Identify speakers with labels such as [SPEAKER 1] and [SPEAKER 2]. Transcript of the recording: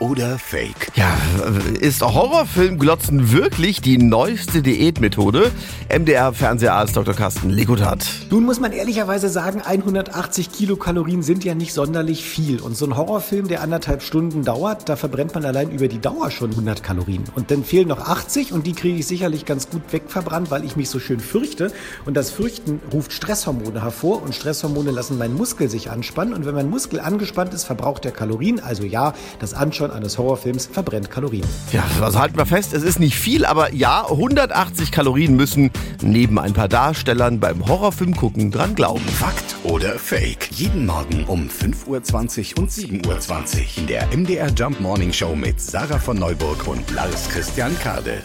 [SPEAKER 1] oder Fake?
[SPEAKER 2] Ja, ist Horrorfilm glotzen wirklich die neueste Diätmethode? MDR-Fernseharzt Dr. Carsten Legutat.
[SPEAKER 3] Nun muss man ehrlicherweise sagen, 180 Kilokalorien sind ja nicht sonderlich viel. Und so ein Horrorfilm, der anderthalb Stunden dauert, da verbrennt man allein über die Dauer schon 100 Kalorien. Und dann fehlen noch 80 und die kriege ich sicherlich ganz gut wegverbrannt, weil ich mich so schön fürchte. Und das Fürchten ruft Stresshormone hervor und Stresshormone lassen meinen Muskel sich anspannen. Und wenn mein Muskel angespannt ist, verbraucht er Kalorien. Also ja, das Anschauen eines Horrorfilms verbrennt Kalorien.
[SPEAKER 2] Ja, also halten wir fest, es ist nicht viel, aber ja, 180 Kalorien müssen neben ein paar Darstellern beim Horrorfilm gucken dran glauben.
[SPEAKER 1] Fakt oder Fake? Jeden Morgen um 5.20 Uhr und 7.20 Uhr in der MDR Jump Morning Show mit Sarah von Neuburg und Lars Christian Kade.